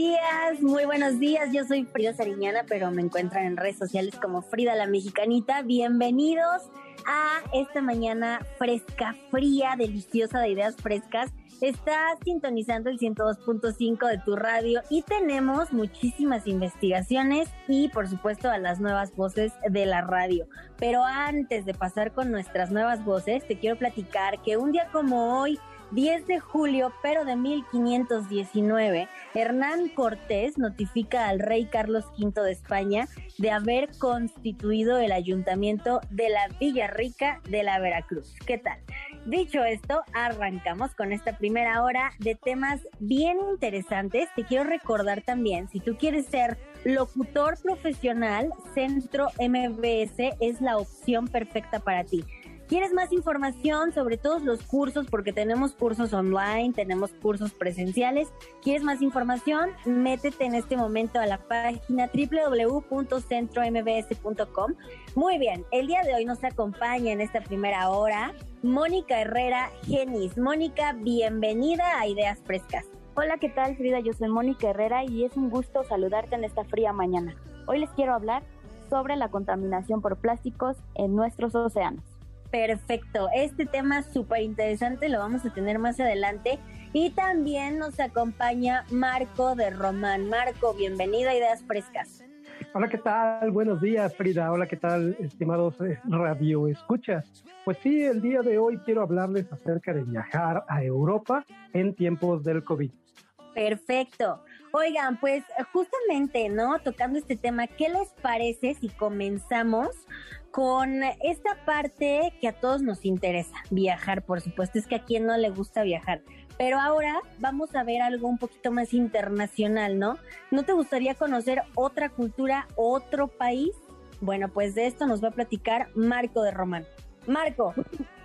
días, muy buenos días. Yo soy Frida Sariñana, pero me encuentran en redes sociales como Frida la Mexicanita. Bienvenidos a esta mañana fresca, fría, deliciosa de ideas frescas. Estás sintonizando el 102.5 de tu radio y tenemos muchísimas investigaciones y por supuesto a las nuevas voces de la radio. Pero antes de pasar con nuestras nuevas voces, te quiero platicar que un día como hoy, 10 de julio, pero de 1519, Hernán Cortés notifica al rey Carlos V de España de haber constituido el ayuntamiento de la Villa Rica de la Veracruz. ¿Qué tal? Dicho esto, arrancamos con esta primera hora de temas bien interesantes. Te quiero recordar también, si tú quieres ser locutor profesional, Centro MBS es la opción perfecta para ti. ¿Quieres más información sobre todos los cursos? Porque tenemos cursos online, tenemos cursos presenciales. ¿Quieres más información? Métete en este momento a la página www.centrombs.com. Muy bien, el día de hoy nos acompaña en esta primera hora Mónica Herrera Genis. Mónica, bienvenida a Ideas Frescas. Hola, ¿qué tal Frida? Yo soy Mónica Herrera y es un gusto saludarte en esta fría mañana. Hoy les quiero hablar sobre la contaminación por plásticos en nuestros océanos. Perfecto, este tema súper interesante lo vamos a tener más adelante. Y también nos acompaña Marco de Román. Marco, bienvenido a Ideas Frescas. Hola, ¿qué tal? Buenos días, Frida. Hola, ¿qué tal, estimados eh, radio escuchas? Pues sí, el día de hoy quiero hablarles acerca de viajar a Europa en tiempos del COVID. Perfecto. Oigan, pues justamente, ¿no? Tocando este tema, ¿qué les parece si comenzamos con esta parte que a todos nos interesa, viajar, por supuesto, es que a quien no le gusta viajar. Pero ahora vamos a ver algo un poquito más internacional, ¿no? ¿No te gustaría conocer otra cultura, otro país? Bueno, pues de esto nos va a platicar Marco de Román. Marco,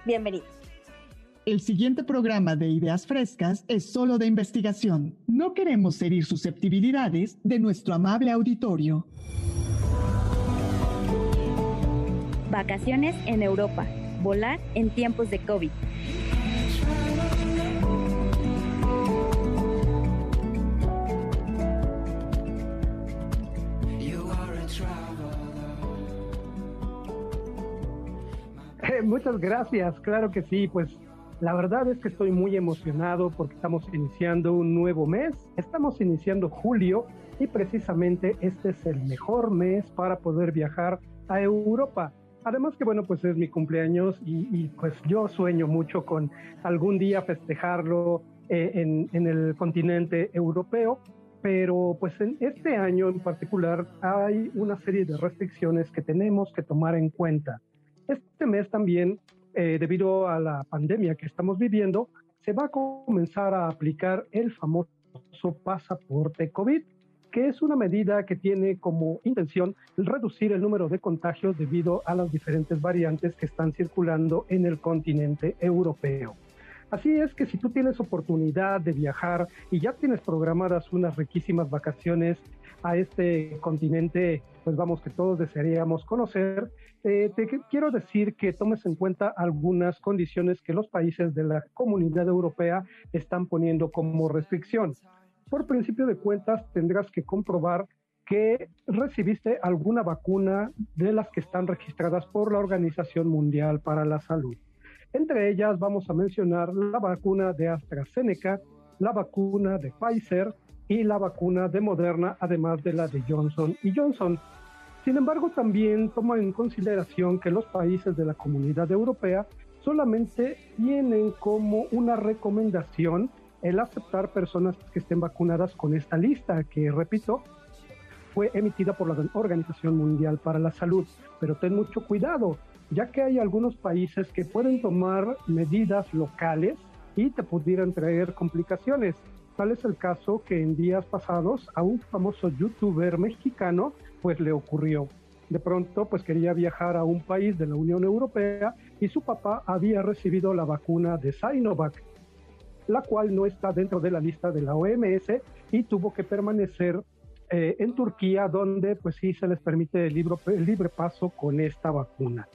bienvenido. El siguiente programa de Ideas Frescas es solo de investigación. No queremos herir susceptibilidades de nuestro amable auditorio. Vacaciones en Europa. Volar en tiempos de COVID. Eh, muchas gracias, claro que sí, pues la verdad es que estoy muy emocionado porque estamos iniciando un nuevo mes, estamos iniciando julio y precisamente este es el mejor mes para poder viajar a Europa. Además que bueno, pues es mi cumpleaños y, pues yo sueño mucho con algún día festejarlo eh, en, el continente europeo, pero pues en este año en particular hay una serie de restricciones que tenemos que tomar en cuenta. Este mes también, eh, debido a la pandemia que estamos viviendo, se va a comenzar a aplicar el famoso pasaporte COVID que es una medida que tiene como intención reducir el número de contagios debido a las diferentes variantes que están circulando en el continente europeo. Así es que si tú tienes oportunidad de viajar y ya tienes programadas unas riquísimas vacaciones a este continente, pues vamos, que todos desearíamos conocer, eh, te quiero decir que tomes en cuenta algunas condiciones que los países de la comunidad europea están poniendo como restricción por principio de cuentas tendrás que comprobar que recibiste alguna vacuna de las que están registradas por la Organización Mundial para la Salud. Entre ellas vamos a mencionar la vacuna de AstraZeneca, la vacuna de Pfizer y la vacuna de Moderna, además de la de Johnson y Johnson. Sin embargo, también toma en consideración que los países de la comunidad europea solamente tienen como una recomendación el aceptar personas que estén vacunadas con esta lista, que repito, fue emitida por la Organización Mundial para la Salud. Pero ten mucho cuidado, ya que hay algunos países que pueden tomar medidas locales y te pudieran traer complicaciones. Tal es el caso que en días pasados a un famoso youtuber mexicano pues le ocurrió. De pronto pues quería viajar a un país de la Unión Europea y su papá había recibido la vacuna de Sinovac, la cual no está dentro de la lista de la OMS y tuvo que permanecer eh, en Turquía, donde pues sí se les permite el, libre paso con esta vacuna.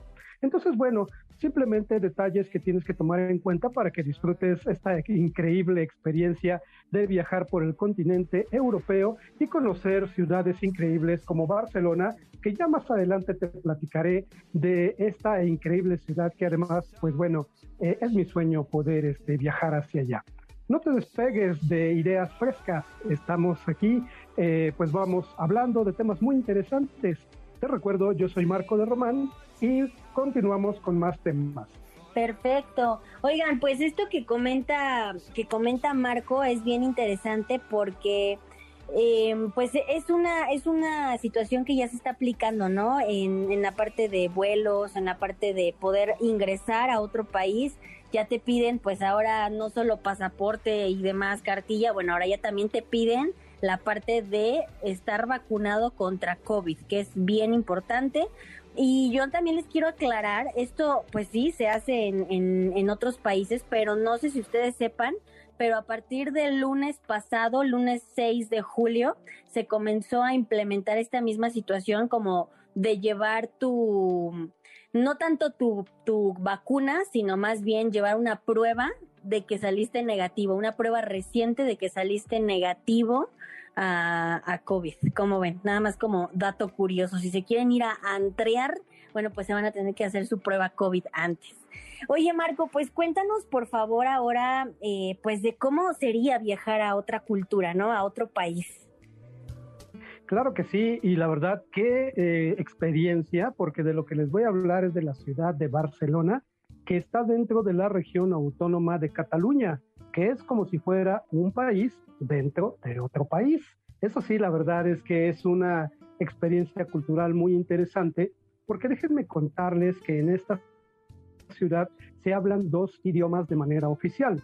Entonces, bueno, simplemente detalles que tienes que tomar en cuenta para que disfrutes esta increíble experiencia de viajar por el continente europeo y conocer ciudades increíbles como Barcelona, que ya más adelante te platicaré de esta increíble ciudad que además, pues bueno, eh, es mi sueño poder este, viajar hacia allá. No te despegues de ideas frescas. Estamos aquí, eh, pues vamos hablando de temas muy interesantes. Te recuerdo, yo soy Marco de Román y continuamos con más temas. Perfecto. Oigan, pues esto que comenta que comenta Marco es bien interesante porque eh, pues es una es una situación que ya se está aplicando, ¿no? En, en la parte de vuelos, en la parte de poder ingresar a otro país ya te piden pues ahora no solo pasaporte y demás cartilla, bueno, ahora ya también te piden la parte de estar vacunado contra COVID, que es bien importante. Y yo también les quiero aclarar, esto pues sí se hace en, en, otros países, pero no sé si ustedes sepan, pero a partir del lunes pasado, lunes 6 de julio, se comenzó a implementar esta misma situación como de llevar tu, no tanto tu, tu vacuna, sino más bien llevar una prueba de que saliste negativo, una prueba reciente de que saliste negativo a, COVID. Como ven, nada más como dato curioso. Si se quieren ir a antrear, bueno, pues se van a tener que hacer su prueba COVID antes. Oye, Marco, pues cuéntanos por favor ahora, eh, pues de cómo sería viajar a otra cultura, ¿no? A otro país. Claro que sí, y la verdad, qué eh, experiencia, porque de lo que les voy a hablar es de la ciudad de Barcelona, que está dentro de la región autónoma de Cataluña, que es como si fuera un país dentro de otro país. Eso sí, la verdad es que es una experiencia cultural muy interesante, porque déjenme contarles que en esta ciudad se hablan dos idiomas de manera oficial.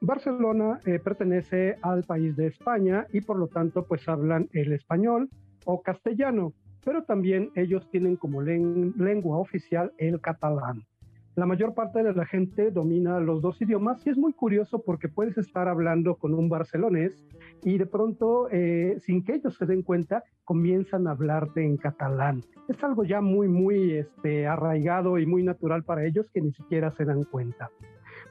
Barcelona eh, pertenece al país de España y por lo tanto pues hablan el español o castellano, pero también ellos tienen como lengua oficial el catalán. La mayor parte de la gente domina los dos idiomas y es muy curioso porque puedes estar hablando con un barcelonés y de pronto, eh, sin que ellos se den cuenta, comienzan a hablarte en catalán. Es algo ya muy, muy este, arraigado y muy natural para ellos que ni siquiera se dan cuenta.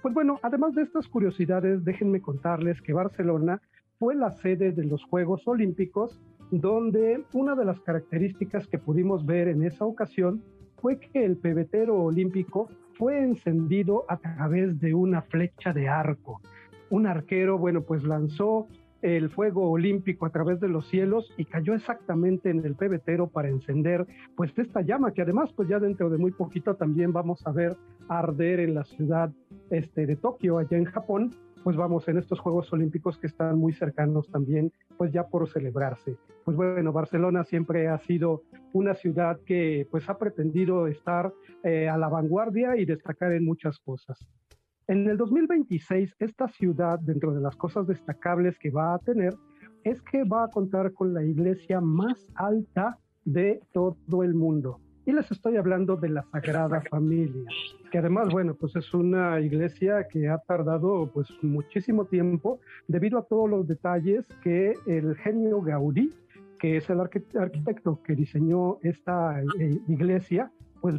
Pues bueno, además de estas curiosidades, déjenme contarles que Barcelona fue la sede de los Juegos Olímpicos, donde una de las características que pudimos ver en esa ocasión fue que el pebetero olímpico fue encendido a través de una flecha de arco. Un arquero, bueno, pues lanzó el fuego olímpico a través de los cielos y cayó exactamente en el pebetero para encender pues esta llama que además pues ya dentro de muy poquito también vamos a ver arder en la ciudad este, de Tokio allá en Japón pues vamos en estos Juegos Olímpicos que están muy cercanos también pues ya por celebrarse. Pues bueno, Barcelona siempre ha sido una ciudad que pues ha pretendido estar eh, a la vanguardia y destacar en muchas cosas. En el 2026, esta ciudad, dentro de las cosas destacables que va a tener, es que va a contar con la iglesia más alta de todo el mundo. Y les estoy hablando de la Sagrada Familia, que además, bueno, pues es una iglesia que ha tardado pues muchísimo tiempo debido a todos los detalles que el genio Gaudí, que es el arquitecto que diseñó esta eh, iglesia, pues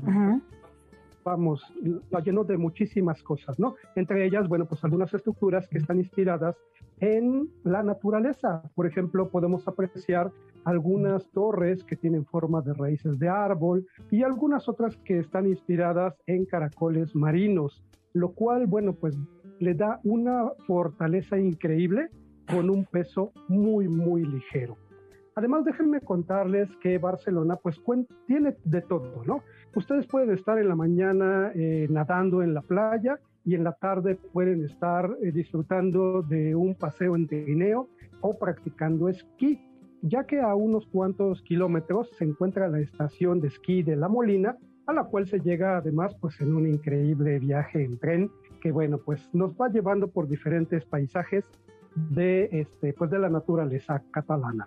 vamos, lo llenó de muchísimas cosas, ¿no? Entre ellas, bueno, pues algunas estructuras que están inspiradas en la naturaleza. Por ejemplo, podemos apreciar algunas torres que tienen forma de raíces de árbol y algunas otras que están inspiradas en caracoles marinos, lo cual, bueno, pues le da una fortaleza increíble con un peso muy, muy ligero. Además, déjenme contarles que Barcelona pues tiene de todo, ¿no? Ustedes pueden estar en la mañana eh, nadando en la playa y en la tarde pueden estar eh, disfrutando de un paseo en trineo o practicando esquí, ya que a unos cuantos kilómetros se encuentra la estación de esquí de La Molina, a la cual se llega además pues en un increíble viaje en tren que bueno pues nos va llevando por diferentes paisajes de, este, pues de la naturaleza catalana.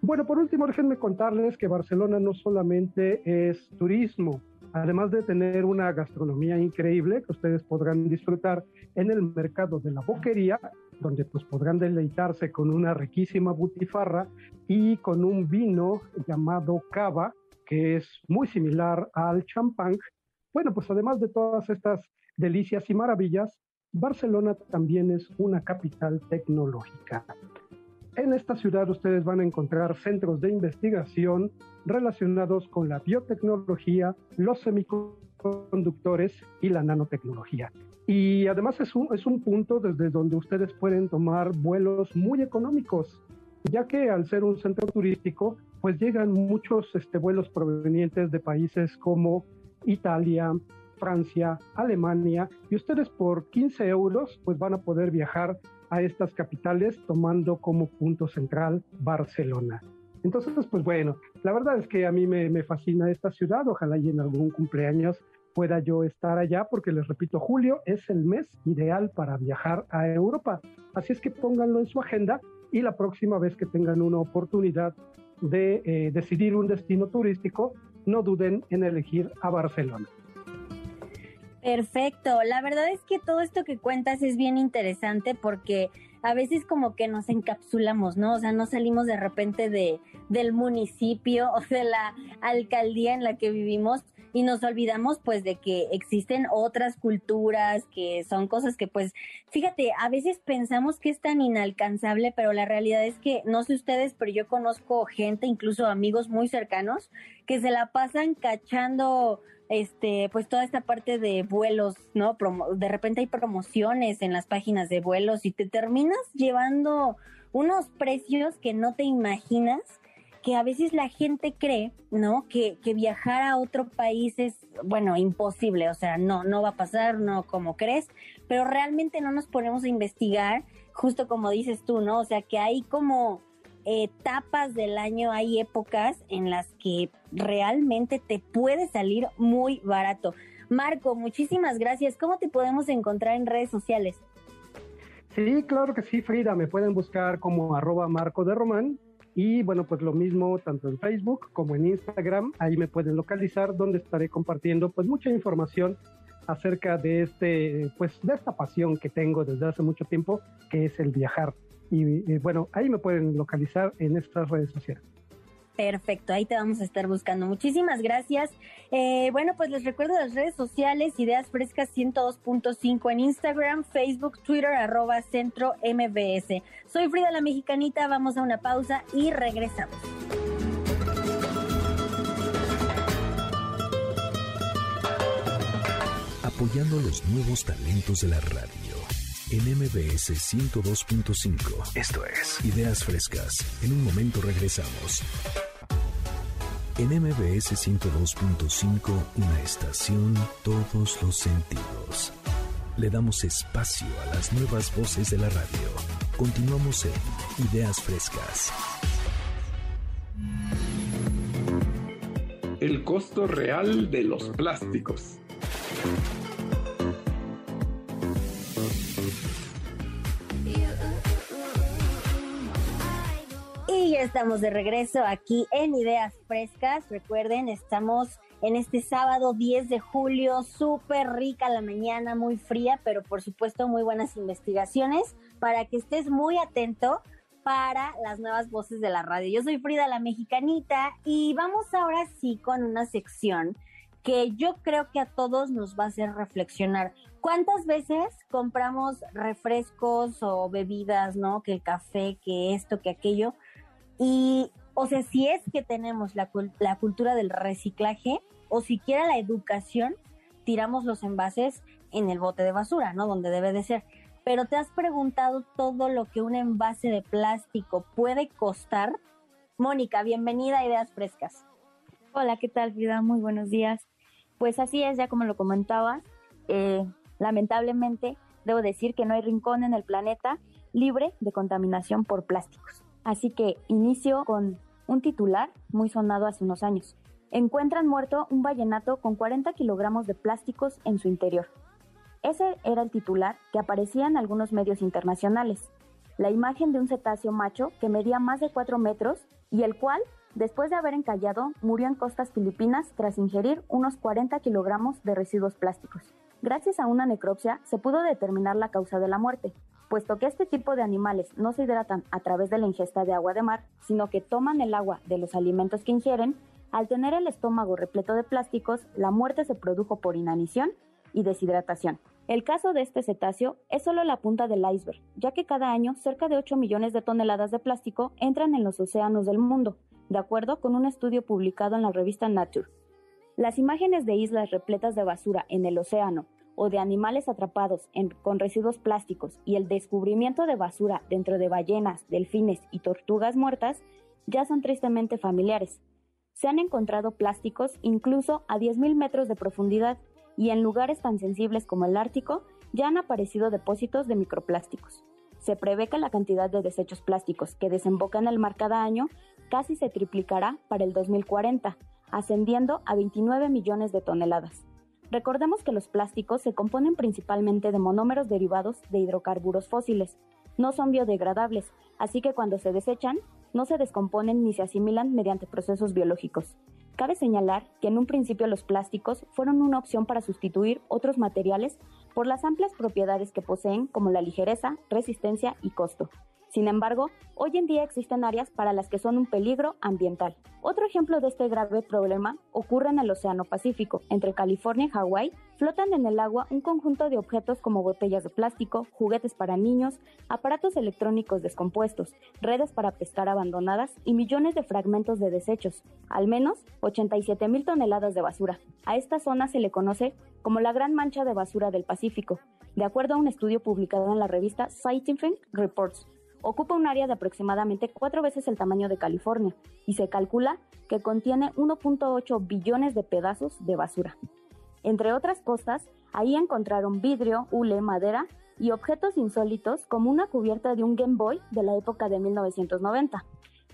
Bueno, por último, déjenme contarles que Barcelona no solamente es turismo, además de tener una gastronomía increíble que ustedes podrán disfrutar en el mercado de la boquería, donde pues podrán deleitarse con una riquísima butifarra y con un vino llamado cava, que es muy similar al champán. Bueno, pues además de todas estas delicias y maravillas, Barcelona también es una capital tecnológica. En esta ciudad ustedes van a encontrar centros de investigación relacionados con la biotecnología, los semiconductores y la nanotecnología. Y además es un, es un punto desde donde ustedes pueden tomar vuelos muy económicos, ya que al ser un centro turístico, pues llegan muchos este, vuelos provenientes de países como Italia, Francia, Alemania, y ustedes por 15 euros pues van a poder viajar a estas capitales tomando como punto central Barcelona. Entonces, pues bueno, la verdad es que a mí me, fascina esta ciudad, ojalá y en algún cumpleaños pueda yo estar allá, porque les repito, julio es el mes ideal para viajar a Europa. Así es que pónganlo en su agenda y la próxima vez que tengan una oportunidad de eh, decidir un destino turístico, no duden en elegir a Barcelona. Perfecto. La verdad es que todo esto que cuentas es bien interesante porque a veces como que nos encapsulamos, ¿no? O sea, no salimos de repente de, del municipio o de la alcaldía en la que vivimos y nos olvidamos pues de que existen otras culturas, que son cosas que pues, fíjate, a veces pensamos que es tan inalcanzable, pero la realidad es que, no sé ustedes, pero yo conozco gente, incluso amigos muy cercanos, que se la pasan cachando este, pues toda esta parte de vuelos, ¿no? de repente hay promociones en las páginas de vuelos y te terminas llevando unos precios que no te imaginas, que a veces la gente cree, ¿no? Que, que viajar a otro país es, bueno, imposible, o sea, no, no va a pasar, no como crees, pero realmente no nos ponemos a investigar, justo como dices tú, ¿no? O sea, que hay como etapas del año, hay épocas en las que realmente te puede salir muy barato. Marco, muchísimas gracias. ¿Cómo te podemos encontrar en redes sociales? Sí, claro que sí, Frida. Me pueden buscar como arroba Marco de Román. Y bueno, pues lo mismo tanto en Facebook como en Instagram. Ahí me pueden localizar donde estaré compartiendo pues mucha información acerca de este, pues de esta pasión que tengo desde hace mucho tiempo, que es el viajar. Y, bueno, ahí me pueden localizar en estas redes sociales. Perfecto, ahí te vamos a estar buscando. Muchísimas gracias. Eh, bueno, pues les recuerdo las redes sociales, Ideas Frescas 102.5 en Instagram, Facebook, Twitter, arroba centro MBS. Soy Frida la Mexicanita, vamos a una pausa y regresamos. Apoyando los nuevos talentos de la radio en MBS 102.5. Esto es Ideas Frescas. En un momento regresamos. En MBS 102.5, una estación, todos los sentidos. Le damos espacio a las nuevas voces de la radio. Continuamos en Ideas Frescas. El costo real de los plásticos. Estamos de regreso aquí en Ideas Frescas. Recuerden, estamos en este sábado 10 de julio, súper rica la mañana, muy fría, pero por supuesto muy buenas investigaciones para que estés muy atento para las nuevas voces de la radio. Yo soy Frida la Mexicanita y vamos ahora sí con una sección que yo creo que a todos nos va a hacer reflexionar. ¿Cuántas veces compramos refrescos o bebidas, no? Que el café, que esto, que aquello, y, o sea, si es que tenemos la, la cultura del reciclaje o siquiera la educación, tiramos los envases en el bote de basura, ¿no? Donde debe de ser. Pero te has preguntado todo lo que un envase de plástico puede costar. Mónica, bienvenida a Ideas Frescas. Hola, ¿qué tal, Frida? Muy buenos días. Pues así es, ya como lo comentabas, eh, lamentablemente debo decir que no hay rincón en el planeta libre de contaminación por plásticos. Así que inicio con un titular muy sonado hace unos años. Encuentran muerto un vallenato con 40 kilogramos de plásticos en su interior. Ese era el titular que aparecía en algunos medios internacionales. la imagen de un cetáceo macho que medía más de 4 metros y el cual, después de haber encallado, murió en costas filipinas tras ingerir unos 40 kilogramos de residuos plásticos. Gracias a una necropsia se pudo determinar la causa de la muerte, puesto que este tipo de animales no se hidratan a través de la ingesta de agua de mar, sino que toman el agua de los alimentos que ingieren, al tener el estómago repleto de plásticos, la muerte se produjo por inanición y deshidratación. El caso de este cetáceo es solo la punta del iceberg, ya que cada año cerca de 8 millones de toneladas de plástico entran en los océanos del mundo, de acuerdo con un estudio publicado en la revista Nature. Las imágenes de islas repletas de basura en el océano o de animales atrapados con residuos plásticos y el descubrimiento de basura dentro de ballenas, delfines y tortugas muertas ya son tristemente familiares. Se han encontrado plásticos incluso a 10.000 metros de profundidad y en lugares tan sensibles como el Ártico ya han aparecido depósitos de microplásticos. Se prevé que la cantidad de desechos plásticos que desemboca en el mar cada año casi se triplicará para el 2040, ascendiendo a 29 millones de toneladas. Recordemos que los plásticos se componen principalmente de monómeros derivados de hidrocarburos fósiles. No son biodegradables, así que cuando se desechan, no se descomponen ni se asimilan mediante procesos biológicos. Cabe señalar que en un principio los plásticos fueron una opción para sustituir otros materiales por las amplias propiedades que poseen como la ligereza, resistencia y costo. Sin embargo, hoy en día existen áreas para las que son un peligro ambiental. Otro ejemplo de este grave problema ocurre en el Océano Pacífico. Entre California y Hawái flotan en el agua un conjunto de objetos como botellas de plástico, juguetes para niños, aparatos electrónicos descompuestos, redes para pescar abandonadas y millones de fragmentos de desechos, al menos 87 mil toneladas de basura. A esta zona se le conoce como la Gran Mancha de Basura del Pacífico, de acuerdo a un estudio publicado en la revista Scientific Reports ocupa un área de aproximadamente cuatro veces el tamaño de California y se calcula que contiene 1.8 billones de pedazos de basura. Entre otras cosas, ahí encontraron vidrio, hule, madera y objetos insólitos como una cubierta de un Game Boy de la época de 1990.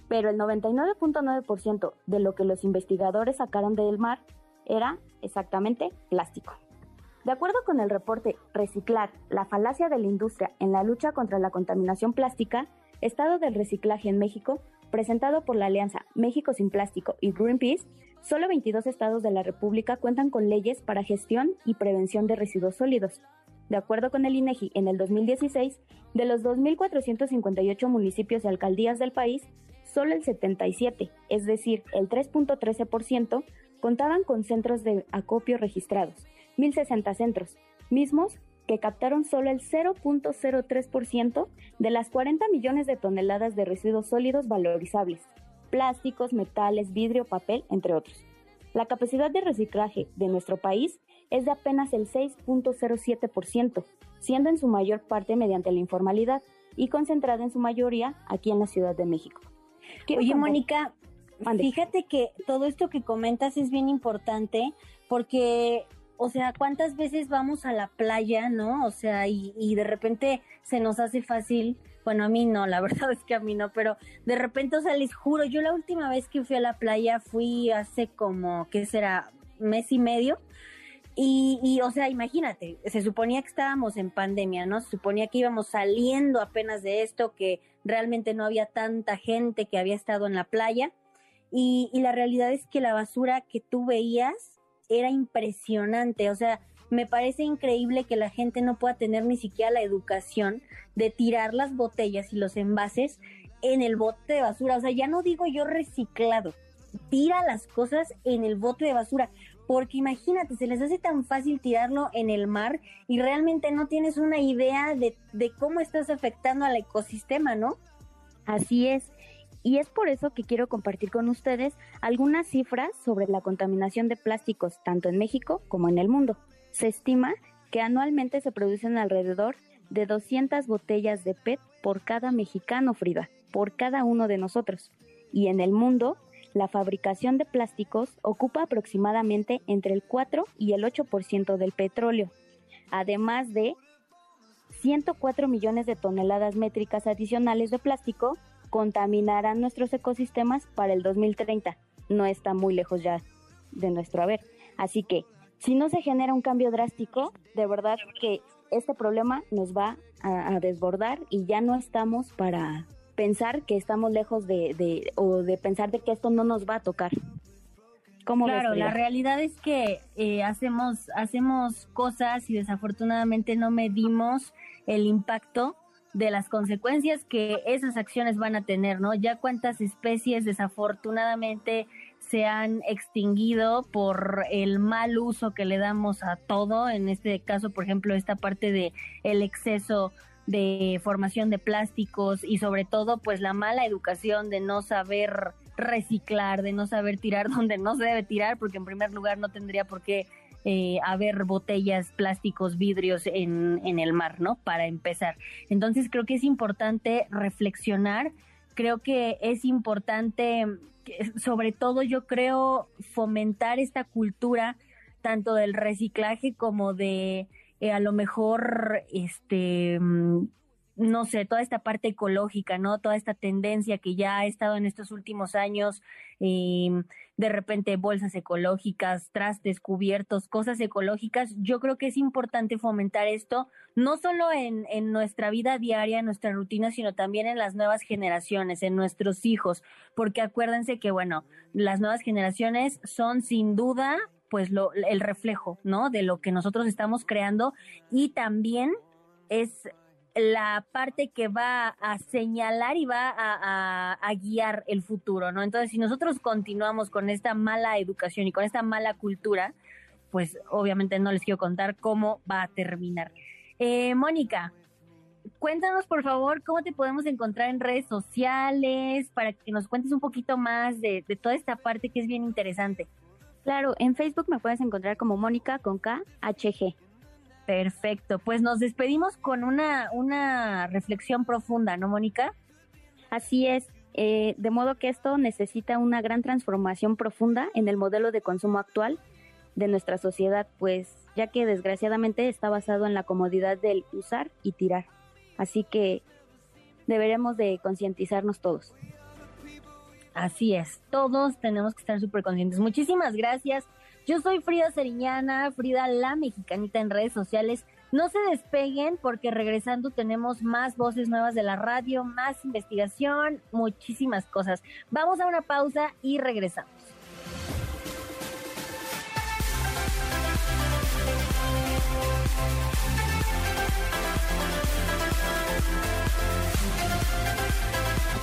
Pero el 99.9% de lo que los investigadores sacaron del mar era exactamente plástico. De acuerdo con el reporte Reciclar, la falacia de la industria en la lucha contra la contaminación plástica, Estado del Reciclaje en México, presentado por la Alianza México sin Plástico y Greenpeace, solo 22 estados de la República cuentan con leyes para gestión y prevención de residuos sólidos. De acuerdo con el INEGI, en el 2016, de los 2.458 municipios y alcaldías del país, solo el 77, es decir, el 3.13%, contaban con centros de acopio registrados, 1.060 centros, mismos que captaron solo el 0.03% de las 40 millones de toneladas de residuos sólidos valorizables, plásticos, metales, vidrio, papel, entre otros. La capacidad de reciclaje de nuestro país es de apenas el 6.07%, siendo en su mayor parte mediante la informalidad y concentrada en su mayoría aquí en la Ciudad de México. Oye, Mónica, fíjate que todo esto que comentas es bien importante porque o sea, ¿cuántas veces vamos a la playa, no? O sea, y, de repente se nos hace fácil, bueno, a mí no, la verdad es que a mí no, pero de repente, o sea, les juro, yo la última vez que fui a la playa fui hace como, ¿qué será? Mes y medio. Y, y, o sea, imagínate, se suponía que estábamos en pandemia, ¿no? Se suponía que íbamos saliendo apenas de esto, que realmente no había tanta gente que había estado en la playa. Y, y la realidad es que la basura que tú veías era impresionante, o sea, me parece increíble que la gente no pueda tener ni siquiera la educación de tirar las botellas y los envases en el bote de basura, o sea, ya no digo yo reciclado, tira las cosas en el bote de basura, porque imagínate, se les hace tan fácil tirarlo en el mar y realmente no tienes una idea de, de cómo estás afectando al ecosistema, ¿no? Así es. Y es por eso que quiero compartir con ustedes algunas cifras sobre la contaminación de plásticos tanto en México como en el mundo. Se estima que anualmente se producen alrededor de 200 botellas de PET por cada mexicano, Frida, por cada uno de nosotros. Y en el mundo, la fabricación de plásticos ocupa aproximadamente entre el 4 y el 8% del petróleo, además de 104 millones de toneladas métricas adicionales de plástico contaminarán nuestros ecosistemas para el 2030. No está muy lejos ya de nuestro haber. Así que, si no se genera un cambio drástico, de verdad que este problema nos va a, desbordar y ya no estamos para pensar que estamos lejos de, de, o de pensar de que esto no nos va a tocar. claro, la realidad es que eh, hacemos, hacemos cosas y desafortunadamente no medimos el impacto de las consecuencias que esas acciones van a tener, ¿no? Ya cuántas especies desafortunadamente se han extinguido por el mal uso que le damos a todo, en este caso, por ejemplo, esta parte de el exceso de formación de plásticos y sobre todo pues la mala educación de no saber reciclar, de no saber tirar donde no se debe tirar, porque en primer lugar no tendría por qué eh, haber botellas, plásticos, vidrios en, en el mar, ¿no? Para empezar. Entonces creo que es importante reflexionar, creo que es importante sobre todo yo creo fomentar esta cultura tanto del reciclaje como de eh, a lo mejor este mm, no sé, toda esta parte ecológica, ¿no? Toda esta tendencia que ya ha estado en estos últimos años, em, de repente bolsas ecológicas, trastes cubiertos, cosas ecológicas. Yo creo que es importante fomentar esto, no solo en, en nuestra vida diaria, en nuestra rutina, sino también en las nuevas generaciones, en nuestros hijos, porque acuérdense que, bueno, las nuevas generaciones son sin duda pues lo, el reflejo, ¿no? De lo que nosotros estamos creando y también es la parte que va a señalar y va a, guiar el futuro, ¿no? Entonces, si nosotros continuamos con esta mala educación y con esta mala cultura, pues obviamente no les quiero contar cómo va a terminar. Eh, Mónica, cuéntanos por favor cómo te podemos encontrar en redes sociales para que nos cuentes un poquito más de, de toda esta parte que es bien interesante. Claro, en Facebook me puedes encontrar como Mónica con K. Perfecto, pues nos despedimos con una, una reflexión profunda, ¿no, Mónica? Así es, eh, de modo que esto necesita una gran transformación profunda en el modelo de consumo actual de nuestra sociedad, pues ya que desgraciadamente está basado en la comodidad del usar y tirar. Así que deberemos de concientizarnos todos. Así es, todos tenemos que estar súper conscientes. Muchísimas gracias yo soy Frida Seriñana, Frida la mexicanita en redes sociales. No se despeguen porque regresando tenemos más voces nuevas de la radio, más investigación, muchísimas cosas. Vamos a una pausa y regresamos.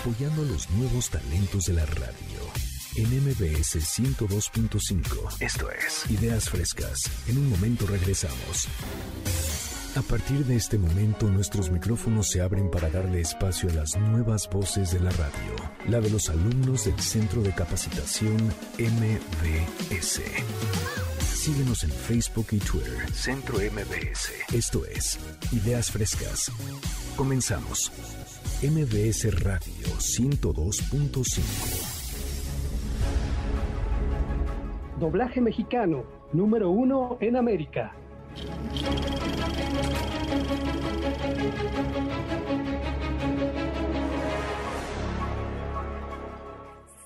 Apoyando a los nuevos talentos de la radio en MBS 102.5. Esto es Ideas Frescas. En un momento regresamos. A partir de este momento nuestros micrófonos se abren para darle espacio a las nuevas voces de la radio, la de los alumnos del Centro de Capacitación MBS. Síguenos en Facebook y Twitter, Centro MBS. Esto es Ideas Frescas. Comenzamos. MBS Radio 102.5. Doblaje mexicano, número uno en América.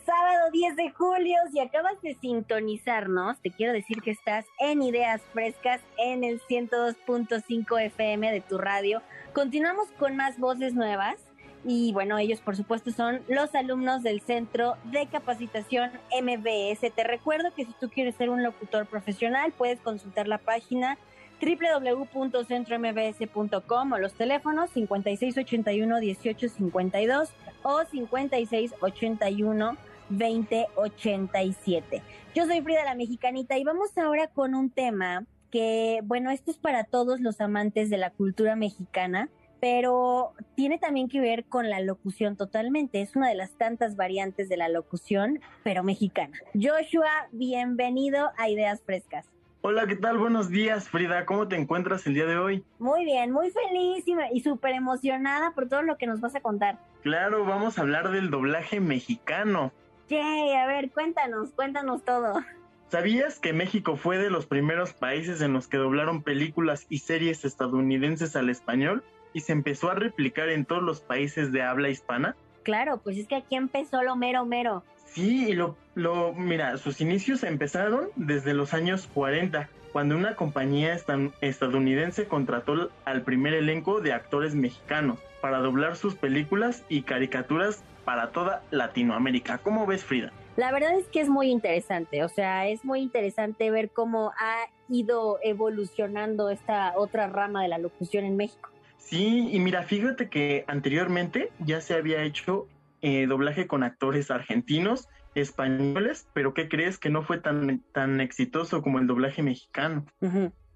Sábado 10 de julio, si acabas de sintonizarnos, te quiero decir que estás en Ideas Frescas en el 102.5 FM de tu radio. Continuamos con más voces nuevas y bueno, ellos por supuesto son los alumnos del Centro de Capacitación MBS. Te recuerdo que si tú quieres ser un locutor profesional, puedes consultar la página www.centrombs.com o los teléfonos 5681-1852 o 5681-2087. Yo soy Frida la Mexicanita y vamos ahora con un tema que, bueno, esto es para todos los amantes de la cultura mexicana pero tiene también que ver con la locución totalmente. Es una de las tantas variantes de la locución, pero mexicana. Joshua, bienvenido a Ideas Frescas. Hola, ¿qué tal? Buenos días, Frida. ¿Cómo te encuentras el día de hoy? Muy bien, muy feliz y súper emocionada por todo lo que nos vas a contar. Claro, vamos a hablar del doblaje mexicano. Yay, a ver, cuéntanos, cuéntanos todo. ¿Sabías que México fue de los primeros países en los que doblaron películas y series estadounidenses al español? Y se empezó a replicar en todos los países de habla hispana? Claro, pues es que aquí empezó lo mero mero. Sí, y lo, lo, mira, sus inicios empezaron desde los años 40, cuando una compañía estadounidense contrató al primer elenco de actores mexicanos para doblar sus películas y caricaturas para toda Latinoamérica. ¿Cómo ves, Frida? La verdad es que es muy interesante, o sea, es muy interesante ver cómo ha ido evolucionando esta otra rama de la locución en México. Sí, y mira, fíjate que anteriormente ya se había hecho eh, doblaje con actores argentinos, españoles, pero ¿qué crees que no fue tan, tan exitoso como el doblaje mexicano?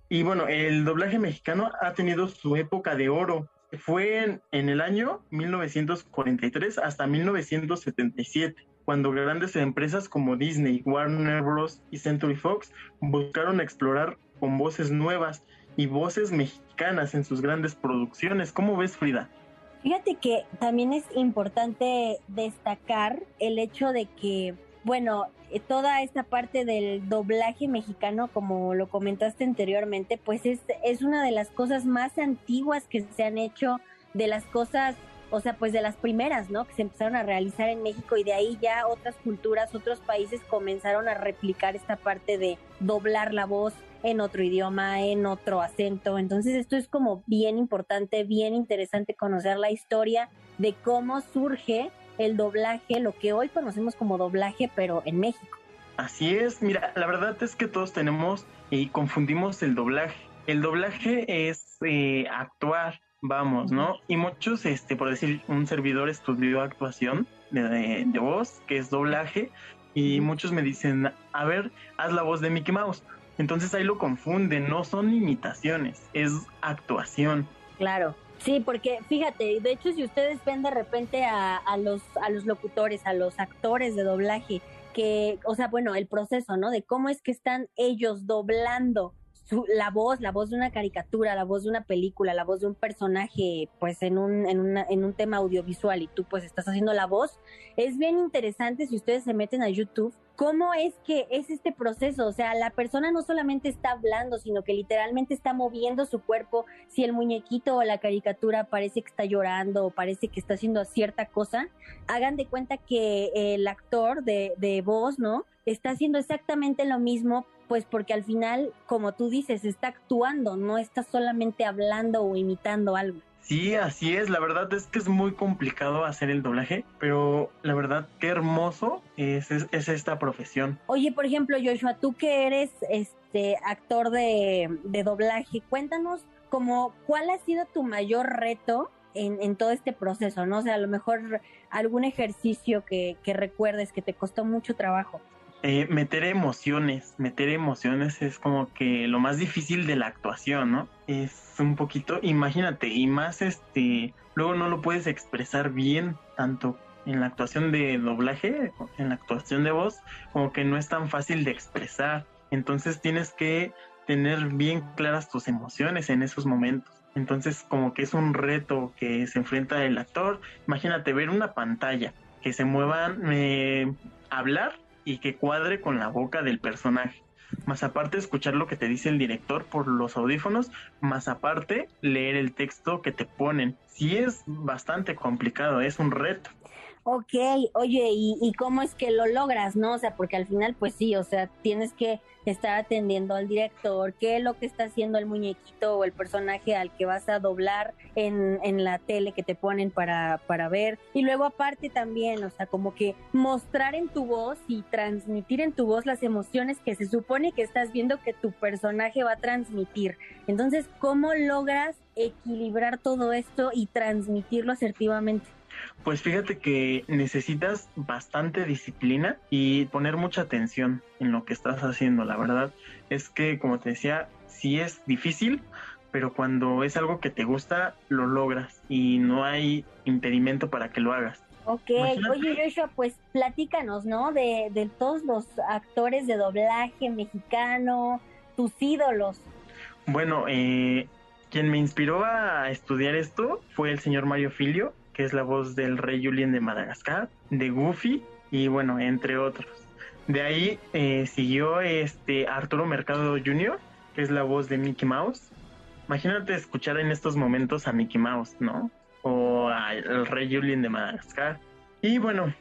Y bueno, el doblaje mexicano ha tenido su época de oro. Fue en, en el año 1943 hasta 1977 cuando grandes empresas como Disney, Warner Bros. y Century Fox buscaron explorar con voces nuevas y voces mexicanas en sus grandes producciones. ¿Cómo ves, Frida? Fíjate que también es importante destacar el hecho de que, bueno, eh, toda esta parte del doblaje mexicano, como lo comentaste anteriormente, pues es, es una de las cosas más antiguas que se han hecho, de las cosas, o sea, pues de las primeras, ¿no? Que se empezaron a realizar en México y de ahí ya otras culturas, otros países comenzaron a replicar esta parte de doblar la voz en otro idioma, en otro acento. Entonces esto es como bien importante, bien interesante conocer la historia de cómo surge el doblaje, lo que hoy conocemos como doblaje, pero en México. Así es, mira, la verdad es que todos tenemos y confundimos el doblaje. El doblaje es eh, actuar, vamos, ¿no? Y muchos, este, por decir, un servidor estudió actuación de, de voz, que es doblaje, y muchos me dicen, a ver, haz la voz de Mickey Mouse. Entonces ahí lo confunden, no son imitaciones, es actuación. Claro. Sí, porque fíjate, de hecho si ustedes ven de repente a, a, los, a los locutores, a los actores de doblaje, que, o sea, bueno, el proceso, ¿no? De cómo es que están ellos doblando su, la voz, la voz de una caricatura, la voz de una película, la voz de un personaje, pues en un, en, una, en un tema audiovisual y tú pues estás haciendo la voz, es bien interesante si ustedes se meten a YouTube, cómo es que es este proceso, o sea, la persona no solamente está hablando, sino que literalmente está moviendo su cuerpo, si el muñequito o la caricatura parece que está llorando o parece que está haciendo cierta cosa, hagan de cuenta que el actor de, de voz, ¿no? Está haciendo exactamente lo mismo, pues porque al final, como tú dices, está actuando, no está solamente hablando o imitando algo. Sí, así es. La verdad es que es muy complicado hacer el doblaje, pero la verdad qué hermoso es, es, esta profesión. Oye, por ejemplo, Joshua, tú que eres este actor de, de doblaje, cuéntanos como cuál ha sido tu mayor reto en, en, todo este proceso, ¿no? O sea, a lo mejor algún ejercicio que, que recuerdes que te costó mucho trabajo. Eh, meter emociones, meter emociones es como que lo más difícil de la actuación, ¿no? Es un poquito, imagínate, y más este, luego no lo puedes expresar bien, tanto en la actuación de doblaje, en la actuación de voz, como que no es tan fácil de expresar. Entonces tienes que tener bien claras tus emociones en esos momentos. Entonces como que es un reto que se enfrenta el actor. Imagínate ver una pantalla, que se muevan, eh, hablar y que cuadre con la boca del personaje. Más aparte escuchar lo que te dice el director por los audífonos, más aparte leer el texto que te ponen. Sí es bastante complicado, es un reto. Ok, oye, ¿y, ¿y, cómo es que lo logras, no? O sea, porque al final, pues sí, o sea, tienes que estar atendiendo al director, qué es lo que está haciendo el muñequito o el personaje al que vas a doblar en, en la tele que te ponen para, para ver. Y luego aparte también, o sea, como que mostrar en tu voz y transmitir en tu voz las emociones que se supone que estás viendo que tu personaje va a transmitir. Entonces, ¿cómo logras equilibrar todo esto y transmitirlo asertivamente? Pues fíjate que necesitas bastante disciplina y poner mucha atención en lo que estás haciendo. La verdad es que, como te decía, sí es difícil, pero cuando es algo que te gusta, lo logras y no hay impedimento para que lo hagas. Ok, Imagínate. oye Joshua, pues platícanos, ¿no? De, de todos los actores de doblaje mexicano, tus ídolos. Bueno, eh, quien me inspiró a estudiar esto fue el señor Mario Filio, que es la voz del rey Julien de Madagascar, de Goofy y bueno, entre otros. De ahí eh, siguió este Arturo Mercado Jr., que es la voz de Mickey Mouse. Imagínate escuchar en estos momentos a Mickey Mouse, ¿no? O al rey Julien de Madagascar. Y bueno,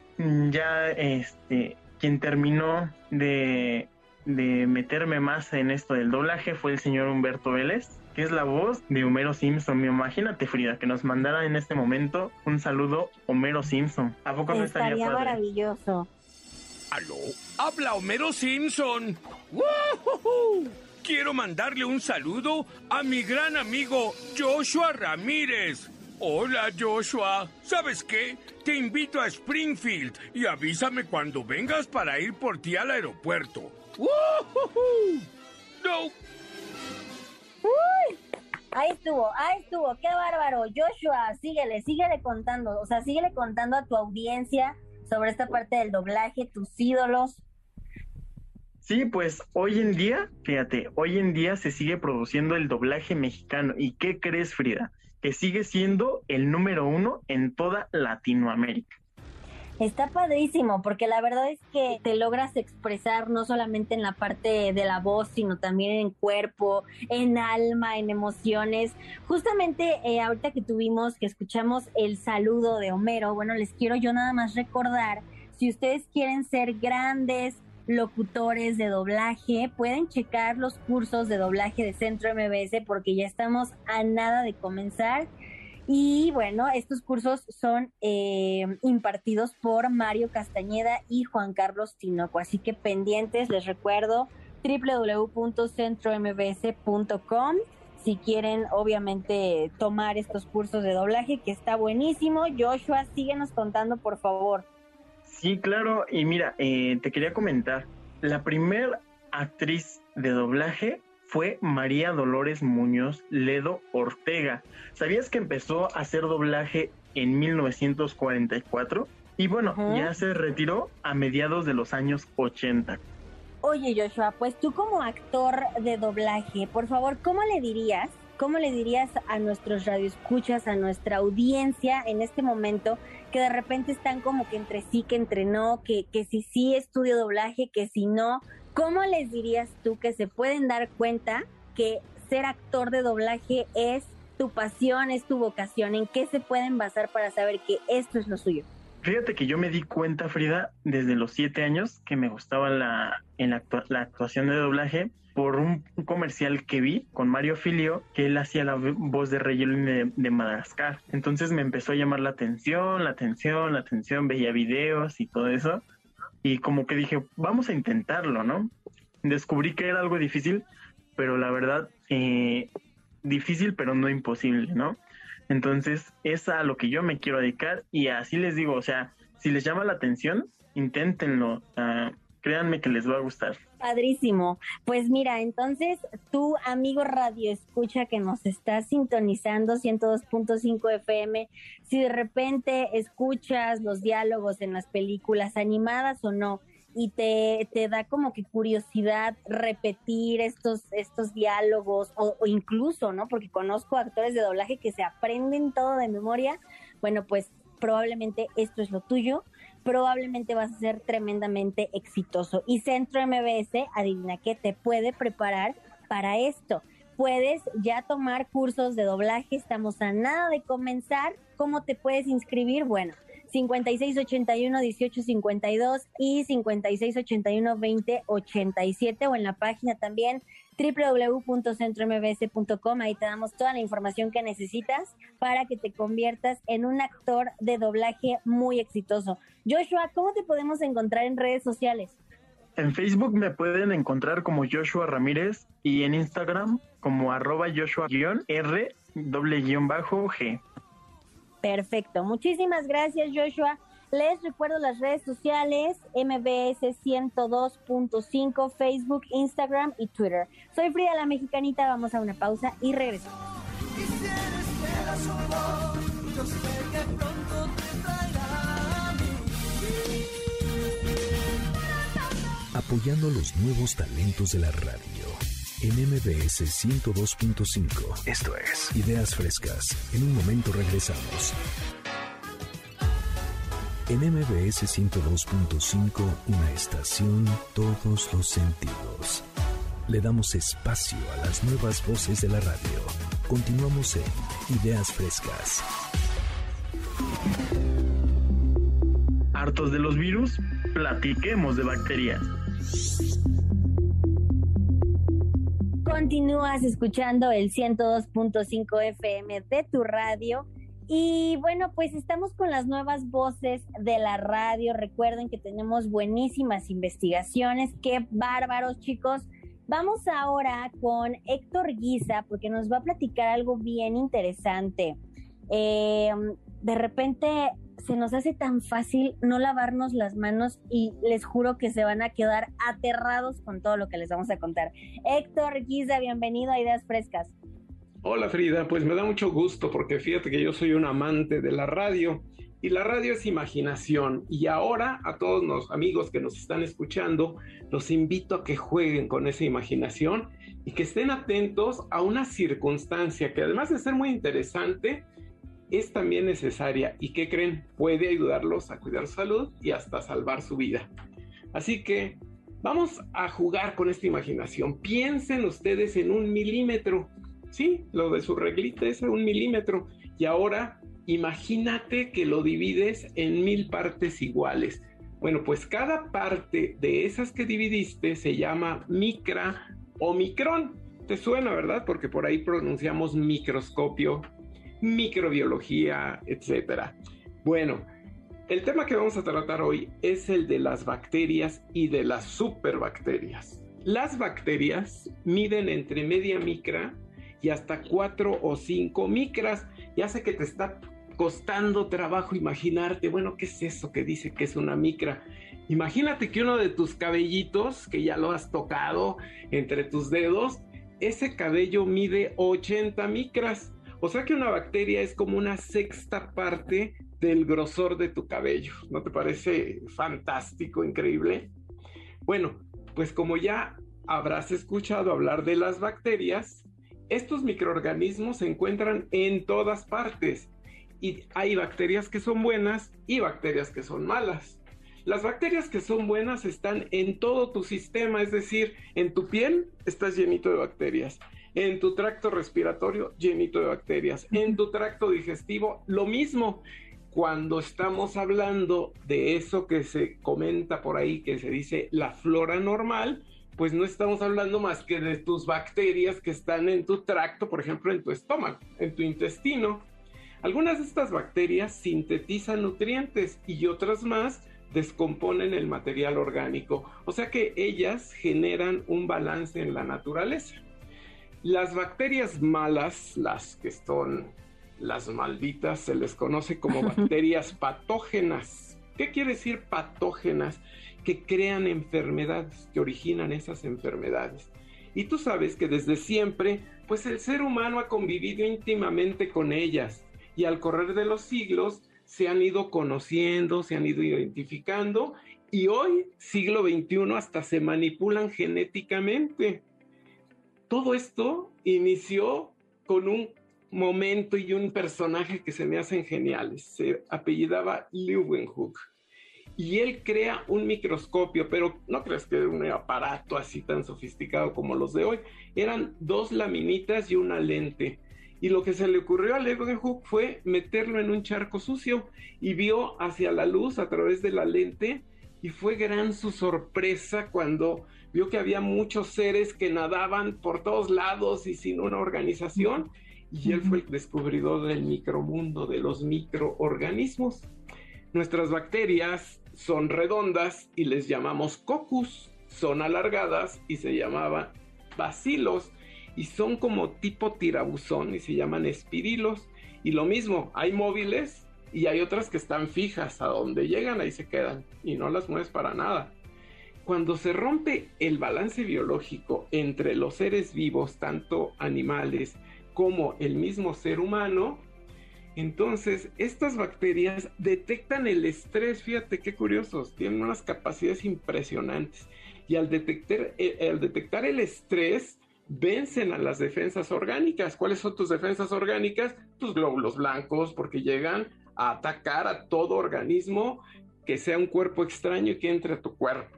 ya este quien terminó de, de meterme más en esto del doblaje fue el señor Humberto Vélez, que es la voz de Homero Simpson. Imagínate, Frida, que nos mandara en este momento un saludo Homero Simpson. ¿A poco no estaría, Estaría padre? maravilloso. ¿Aló? Habla Homero Simpson. ¡Woohoo! Quiero mandarle un saludo a mi gran amigo Joshua Ramírez. Hola Joshua, ¿sabes qué? Te invito a Springfield y avísame cuando vengas para ir por ti al aeropuerto. ¡Woohoo! No, Ahí estuvo, ahí estuvo, qué bárbaro. Joshua, síguele, síguele contando, o sea, síguele contando a tu audiencia sobre esta parte del doblaje, tus ídolos. Sí, pues hoy en día, fíjate, hoy en día se sigue produciendo el doblaje mexicano. ¿Y qué crees, Frida? Que sigue siendo el número uno en toda Latinoamérica. Está padrísimo, porque la verdad es que te logras expresar no solamente en la parte de la voz, sino también en cuerpo, en alma, en emociones. Justamente eh, ahorita que tuvimos, que escuchamos el saludo de Homero, bueno, les quiero yo nada más recordar, si ustedes quieren ser grandes locutores de doblaje, pueden checar los cursos de doblaje de Centro MBS porque ya estamos a nada de comenzar. Y bueno, estos cursos son eh, impartidos por Mario Castañeda y Juan Carlos Tinoco. Así que pendientes, les recuerdo www.centrombs.com si quieren obviamente tomar estos cursos de doblaje, que está buenísimo. Joshua, síguenos contando, por favor. Sí, claro. Y mira, eh, te quería comentar, la primer actriz de doblaje fue María Dolores Muñoz Ledo Ortega. ¿Sabías que empezó a hacer doblaje en 1944? Y bueno, ya se retiró a mediados de los años 80. Oye, Joshua, pues tú como actor de doblaje, por favor, ¿cómo le dirías? ¿Cómo le dirías a nuestros radioescuchas, a nuestra audiencia en este momento que de repente están como que entre sí, que entre no, que, que si sí estudio doblaje, que si no? ¿Cómo les dirías tú que se pueden dar cuenta que ser actor de doblaje es tu pasión, es tu vocación? ¿En qué se pueden basar para saber que esto es lo suyo? Fíjate que yo me di cuenta, Frida, desde los siete años que me gustaba la, en la, actua- la actuación de doblaje por un, un comercial que vi con Mario Filio, que él hacía la voz de Rey de, de Madagascar. Entonces me empezó a llamar la atención, la atención, la atención, veía videos y todo eso. Y como que dije, vamos a intentarlo, ¿no? Descubrí que era algo difícil, pero la verdad, eh, difícil, pero no imposible, ¿no? Entonces, es a lo que yo me quiero dedicar y así les digo, o sea, si les llama la atención, inténtenlo, créanme que les va a gustar. Padrísimo. Pues mira, entonces tu amigo Radio Escucha que nos está sintonizando 102.5 FM, si de repente escuchas los diálogos en las películas animadas o no, y te, te da como que curiosidad repetir estos, estos diálogos o, o incluso, ¿no? Porque conozco actores de doblaje que se aprenden todo de memoria. Bueno, pues probablemente esto es lo tuyo probablemente vas a ser tremendamente exitoso. Y Centro MBS, adivina qué, te puede preparar para esto. Puedes ya tomar cursos de doblaje, estamos a nada de comenzar. ¿Cómo te puedes inscribir? Bueno, 5681-1852 y 5681-2087 o en la página también www.centrombs.com. Ahí te damos toda la información que necesitas para que te conviertas en un actor de doblaje muy exitoso. Joshua, ¿cómo te podemos encontrar en redes sociales? En Facebook me pueden encontrar como Joshua Ramírez y en Instagram como arroba Joshua-R doble guion bajo G. Perfecto. Muchísimas gracias, Joshua. Les recuerdo las redes sociales, MBS 102.5, Facebook, Instagram y Twitter. Soy Frida la Mexicanita, vamos a una pausa y regresamos. apoyando los nuevos talentos de la radio. En MBS 102.5. Esto es Ideas Frescas. En un momento regresamos. En MBS 102.5, una estación, todos los sentidos. Le damos espacio a las nuevas voces de la radio. Continuamos en Ideas Frescas. hartos de los virus, platiquemos de bacterias. Continúas escuchando el 102.5 FM de tu radio. Y bueno, pues estamos con las nuevas voces de la radio. Recuerden que tenemos buenísimas investigaciones. Qué bárbaros, chicos. Vamos ahora con Héctor Guisa porque nos va a platicar algo bien interesante. Eh, de repente se nos hace tan fácil no lavarnos las manos y les juro que se van a quedar aterrados con todo lo que les vamos a contar. Héctor Guisa, bienvenido a Ideas Frescas. Hola Frida, pues me da mucho gusto porque fíjate que yo soy un amante de la radio y la radio es imaginación y ahora a todos los amigos que nos están escuchando los invito a que jueguen con esa imaginación y que estén atentos a una circunstancia que además de ser muy interesante, es también necesaria y que creen puede ayudarlos a cuidar su salud y hasta salvar su vida. Así que vamos a jugar con esta imaginación. Piensen ustedes en un milímetro. Sí, lo de su reglita es un milímetro. Y ahora imagínate que lo divides en mil partes iguales. Bueno, pues cada parte de esas que dividiste se llama micra o micrón. ¿Te suena, verdad? Porque por ahí pronunciamos microscopio microbiología, etcétera. Bueno, el tema que vamos a tratar hoy es el de las bacterias y de las superbacterias. Las bacterias miden entre media micra y hasta 4 o 5 micras. Ya sé que te está costando trabajo imaginarte, bueno, ¿qué es eso que dice que es una micra? Imagínate que uno de tus cabellitos, que ya lo has tocado entre tus dedos, ese cabello mide 80 micras. O sea que una bacteria es como una sexta parte del grosor de tu cabello. ¿No te parece fantástico, increíble? Bueno, pues como ya habrás escuchado hablar de las bacterias, estos microorganismos se encuentran en todas partes y hay bacterias que son buenas y bacterias que son malas. Las bacterias que son buenas están en todo tu sistema, es decir, en tu piel estás llenito de bacterias, en tu tracto respiratorio llenito de bacterias, en tu tracto digestivo lo mismo. Cuando estamos hablando de eso que se comenta por ahí, que se dice la flora normal, pues no estamos hablando más que de tus bacterias que están en tu tracto, por ejemplo, en tu estómago, en tu intestino. Algunas de estas bacterias sintetizan nutrientes y otras más descomponen el material orgánico, o sea que ellas generan un balance en la naturaleza. Las bacterias malas, las que son las malditas, se les conoce como bacterias patógenas. ¿Qué quiere decir patógenas? Que crean enfermedades, que originan esas enfermedades. Y tú sabes que desde siempre, pues el ser humano ha convivido íntimamente con ellas y al correr de los siglos se han ido conociendo, se han ido identificando y hoy, siglo XXI, hasta se manipulan genéticamente todo esto inició con un momento y un personaje que se me hacen geniales. Se apellidaba Leeuwenhoek. Y él crea un microscopio, pero no creas que era un aparato así tan sofisticado como los de hoy. Eran dos laminitas y una lente. Y lo que se le ocurrió a Leeuwenhoek fue meterlo en un charco sucio y vio hacia la luz a través de la lente. Y fue gran su sorpresa cuando vio que había muchos seres que nadaban por todos lados y sin una organización, y él fue el descubridor del micromundo, de los microorganismos. Nuestras bacterias son redondas y les llamamos cocus, son alargadas y se llamaban bacilos, y son como tipo tirabuzón y se llaman espirilos. Y lo mismo, hay móviles y hay otras que están fijas, a donde llegan ahí se quedan y no las mueves para nada. Cuando se rompe el balance biológico entre los seres vivos, tanto animales como el mismo ser humano, entonces estas bacterias detectan el estrés, fíjate qué curiosos, tienen unas capacidades impresionantes. Y al detectar, eh, al detectar el estrés, vencen a las defensas orgánicas. ¿Cuáles son tus defensas orgánicas? Tus glóbulos blancos, porque llegan a atacar a todo organismo que sea un cuerpo extraño y que entre a tu cuerpo.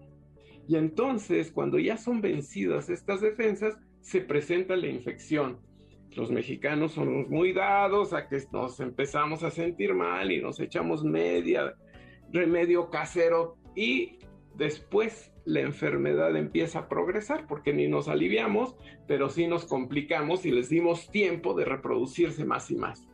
Y entonces, cuando ya son vencidas estas defensas, se presenta la infección. Los mexicanos somos muy dados a que nos empezamos a sentir mal y nos echamos media remedio casero y después la enfermedad empieza a progresar porque ni nos aliviamos, pero sí nos complicamos y les dimos tiempo de reproducirse más y más.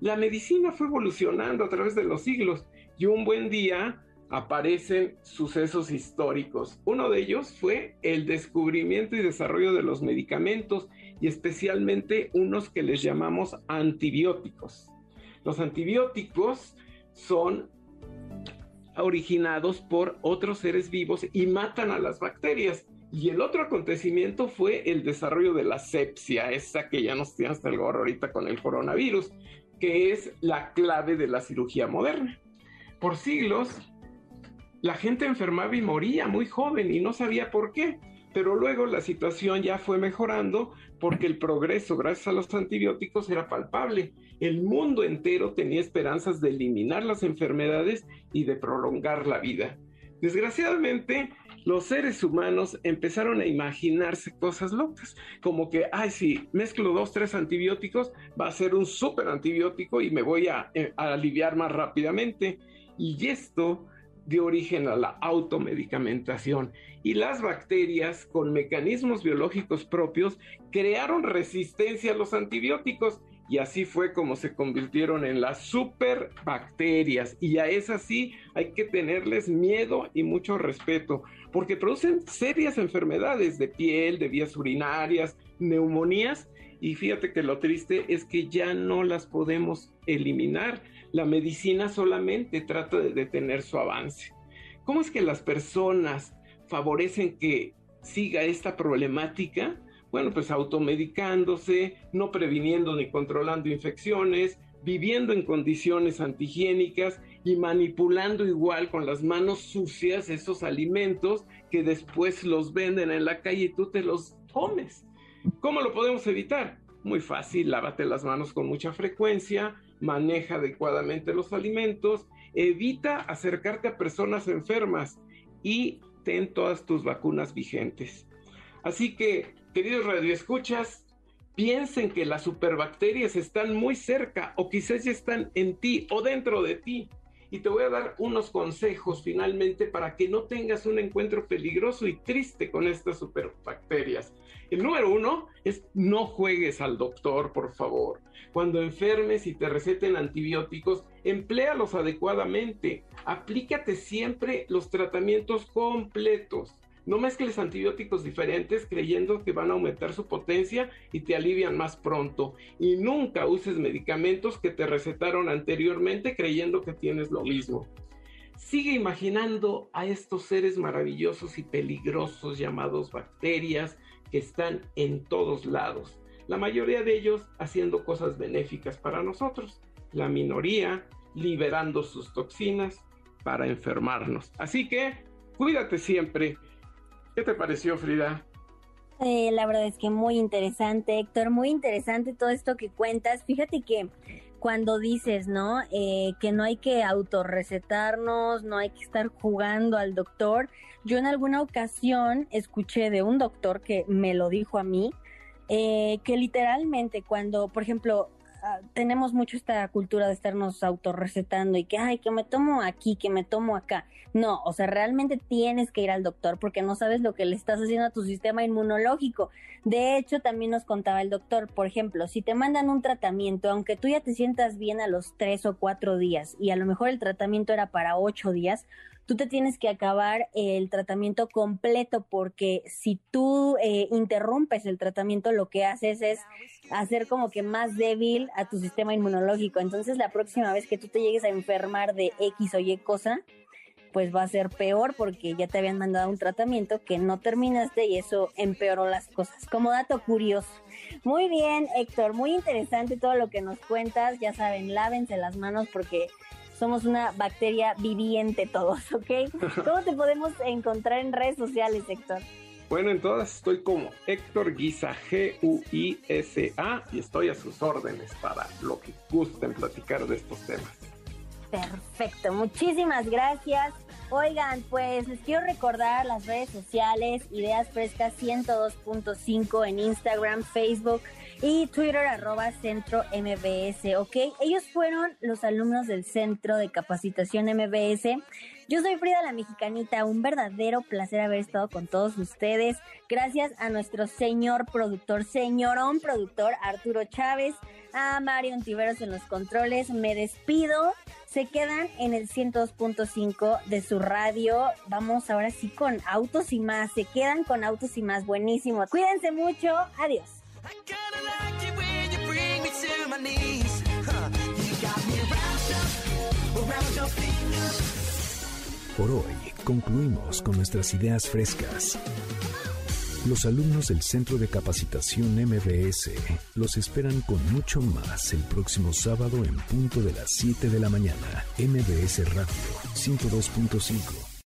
La medicina fue evolucionando a través de los siglos y un buen día aparecen sucesos históricos. Uno de ellos fue el descubrimiento y desarrollo de los medicamentos y especialmente unos que les llamamos antibióticos. Los antibióticos son originados por otros seres vivos y matan a las bacterias. Y el otro acontecimiento fue el desarrollo de la sepsia, esa que ya nos tiene hasta el gorro ahorita con el coronavirus, que es la clave de la cirugía moderna. Por siglos, la gente enfermaba y moría muy joven y no sabía por qué pero luego la situación ya fue mejorando porque el progreso gracias a los antibióticos era palpable. El mundo entero tenía esperanzas de eliminar las enfermedades y de prolongar la vida. Desgraciadamente, los seres humanos empezaron a imaginarse cosas locas, como que, ay, si mezclo dos, tres antibióticos, va a ser un súper antibiótico y me voy a, eh, a aliviar más rápidamente. Y esto dio origen a la automedicamentación y las bacterias con mecanismos biológicos propios crearon resistencia a los antibióticos y así fue como se convirtieron en las superbacterias. Y a esas sí hay que tenerles miedo y mucho respeto porque producen serias enfermedades de piel, de vías urinarias, neumonías y fíjate que lo triste es que ya no las podemos eliminar la medicina solamente trata de detener su avance. ¿Cómo es que las personas favorecen que siga esta problemática? Bueno, pues automedicándose, no previniendo ni controlando infecciones, viviendo en condiciones antihigiénicas y manipulando igual con las manos sucias esos alimentos que después los venden en la calle y tú te los tomes. ¿Cómo lo podemos evitar? Muy fácil, lávate las manos con mucha frecuencia, maneja adecuadamente los alimentos, evita acercarte a personas enfermas y ten todas tus vacunas vigentes. Así que, queridos radioescuchas, piensen que las superbacterias están muy cerca o quizás ya están en ti o dentro de ti y te voy a dar unos consejos finalmente para que no tengas un encuentro peligroso y triste con estas superbacterias. El número uno es no juegues al doctor, por favor. Cuando enfermes y te receten antibióticos, empléalos adecuadamente. Aplícate siempre los tratamientos completos. No mezcles antibióticos diferentes creyendo que van a aumentar su potencia y te alivian más pronto. Y nunca uses medicamentos que te recetaron anteriormente creyendo que tienes lo mismo. Sigue imaginando a estos seres maravillosos y peligrosos llamados bacterias que están en todos lados. La mayoría de ellos haciendo cosas benéficas para nosotros. La minoría liberando sus toxinas para enfermarnos. Así que cuídate siempre ¿Qué te pareció, Frida? Eh, la verdad es que muy interesante, Héctor, muy interesante todo esto que cuentas. Fíjate que cuando dices, ¿no? Eh, que no hay que autorrecetarnos, no hay que estar jugando al doctor. Yo en alguna ocasión escuché de un doctor que me lo dijo a mí, eh, que literalmente cuando, por ejemplo, Ah, tenemos mucho esta cultura de estarnos autorrecetando y que, ay, que me tomo aquí, que me tomo acá. No, o sea, realmente tienes que ir al doctor porque no sabes lo que le estás haciendo a tu sistema inmunológico. De hecho, también nos contaba el doctor, por ejemplo, si te mandan un tratamiento, aunque tú ya te sientas bien a los tres o cuatro días y a lo mejor el tratamiento era para ocho días, tú te tienes que acabar el tratamiento completo porque si tú eh, interrumpes el tratamiento lo que haces es hacer como que más débil a tu sistema inmunológico. Entonces la próxima vez que tú te llegues a enfermar de X o Y cosa, pues va a ser peor porque ya te habían mandado un tratamiento que no terminaste y eso empeoró las cosas. Como dato curioso. Muy bien, Héctor, muy interesante todo lo que nos cuentas. Ya saben, lávense las manos porque somos una bacteria viviente todos, ¿ok? ¿Cómo te podemos encontrar en redes sociales, Héctor? Bueno, en todas estoy como Héctor Guisa, G-U-I-S-A, y estoy a sus órdenes para lo que gusten platicar de estos temas. Perfecto, muchísimas gracias. Oigan, pues les quiero recordar las redes sociales, Ideas Frescas 102.5 en Instagram, Facebook y Twitter arroba Centro MBS, ¿ok? Ellos fueron los alumnos del Centro de Capacitación MBS. Yo soy Frida la Mexicanita, un verdadero placer haber estado con todos ustedes. Gracias a nuestro señor productor, señorón productor Arturo Chávez, a Mario Tiveros en los controles. Me despido se quedan en el 102.5 de su radio. Vamos ahora sí con autos y más. Se quedan con autos y más. Buenísimo. Cuídense mucho. Adiós. Por hoy concluimos con nuestras ideas frescas. Los alumnos del Centro de Capacitación MBS los esperan con mucho más el próximo sábado en punto de las 7 de la mañana. MBS Radio 102.5